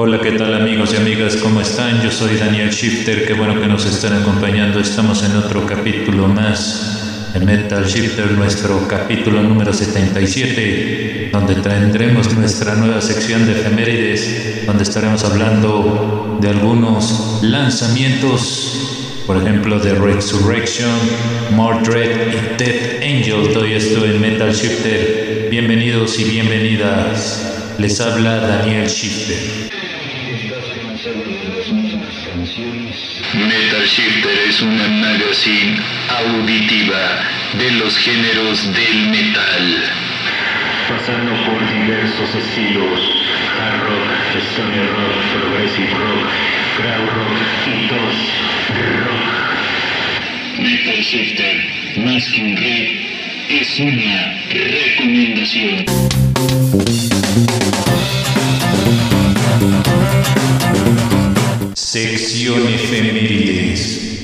Hola, ¿qué tal amigos y amigas? ¿Cómo están? Yo soy Daniel Shifter, qué bueno que nos están acompañando. Estamos en otro capítulo más de Metal Shifter, nuestro capítulo número 77, donde tendremos nuestra nueva sección de efemérides, donde estaremos hablando de algunos lanzamientos, por ejemplo, de Resurrection, Mordred y Death Angel. Todo esto en Metal Shifter. Bienvenidos y bienvenidas. Les habla Daniel Shifter. Metal Shifter es una magazine auditiva de los géneros del metal. Pasando por diversos estilos, hard rock, stoner rock, progressive rock, crowd rock y dos rock. Metal Shifter, más que un red, es una recomendación.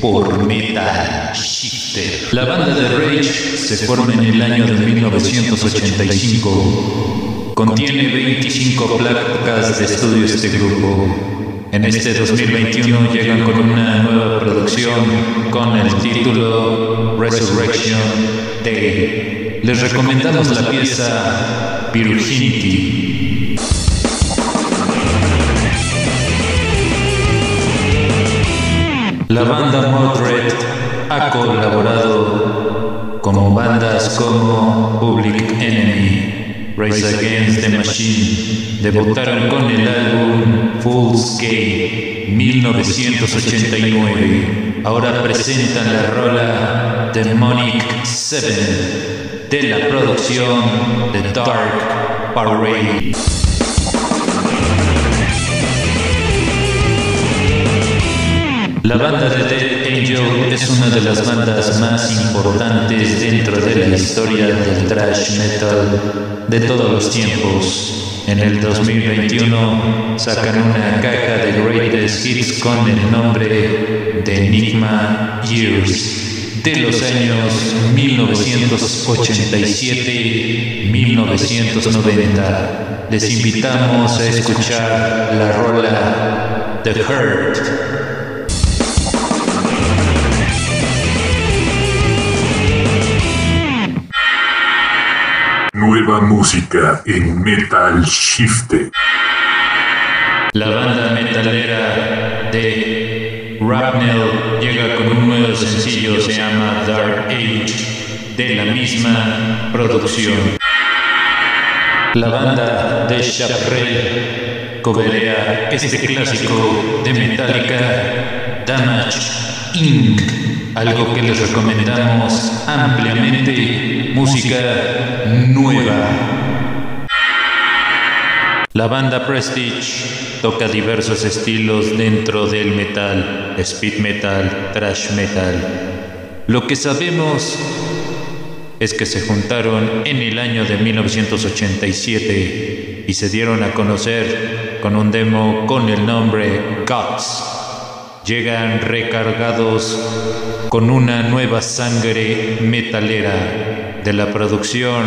Por Metal Shifter. La banda de Rage se forma en el año de 1985. Contiene 25 placas de estudio este grupo. En este 2021 llegan con una nueva producción con el título Resurrection Day. Les recomendamos la pieza Virginity. La banda Mordred ha colaborado con bandas como Public Enemy, Rise Against the Machine. Debutaron con el álbum Fool's Game 1989. Ahora presentan la rola Demonic Seven de la producción The Dark Parade. La banda de Dead Angel es una de las bandas más importantes dentro de la historia del thrash metal de todos los tiempos. En el 2021 sacan una caja de Greatest Hits con el nombre de Enigma Years de los años 1987-1990. Les invitamos a escuchar la rola The Hurt. Música en Metal Shifter. La banda metalera de Rapnel llega con un nuevo sencillo, se llama Dark Age, de la misma producción. La banda de Chaparral coberea este clásico de Metallica, Damage Inc., algo que les recomendamos ampliamente, música nueva. La banda Prestige toca diversos estilos dentro del metal, speed metal, thrash metal. Lo que sabemos es que se juntaron en el año de 1987 y se dieron a conocer con un demo con el nombre Guts. Llegan recargados con una nueva sangre metalera de la producción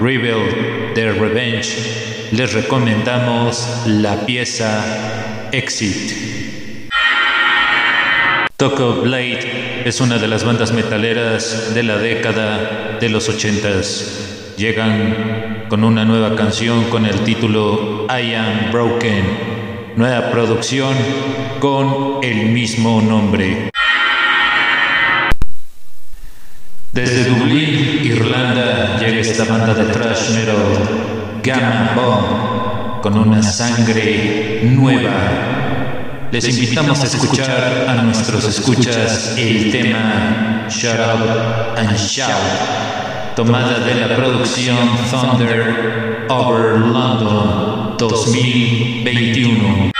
Rebel The Revenge. Les recomendamos la pieza Exit. Toko Blade es una de las bandas metaleras de la década de los ochentas. Llegan con una nueva canción con el título I Am Broken. Nueva producción con el mismo nombre. Desde Dublín, Irlanda, llega esta banda de thrash metal, Gamma Bomb, con una sangre nueva. Les invitamos a escuchar a nuestros escuchas el tema Shut Up and Shout, tomada de la producción Thunder Over London 2021.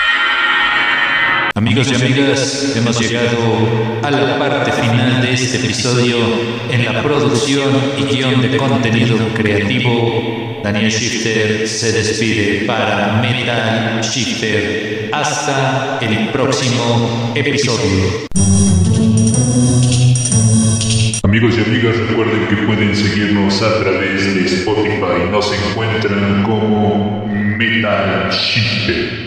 Amigos y amigas, hemos llegado a la parte final de este episodio en la producción y guion de contenido creativo. Daniel Shifter se despide para Metal Shifter. Hasta el próximo episodio. Amigos y amigas, recuerden que pueden seguirnos a través de Spotify. Nos encuentran como Metal Shifter.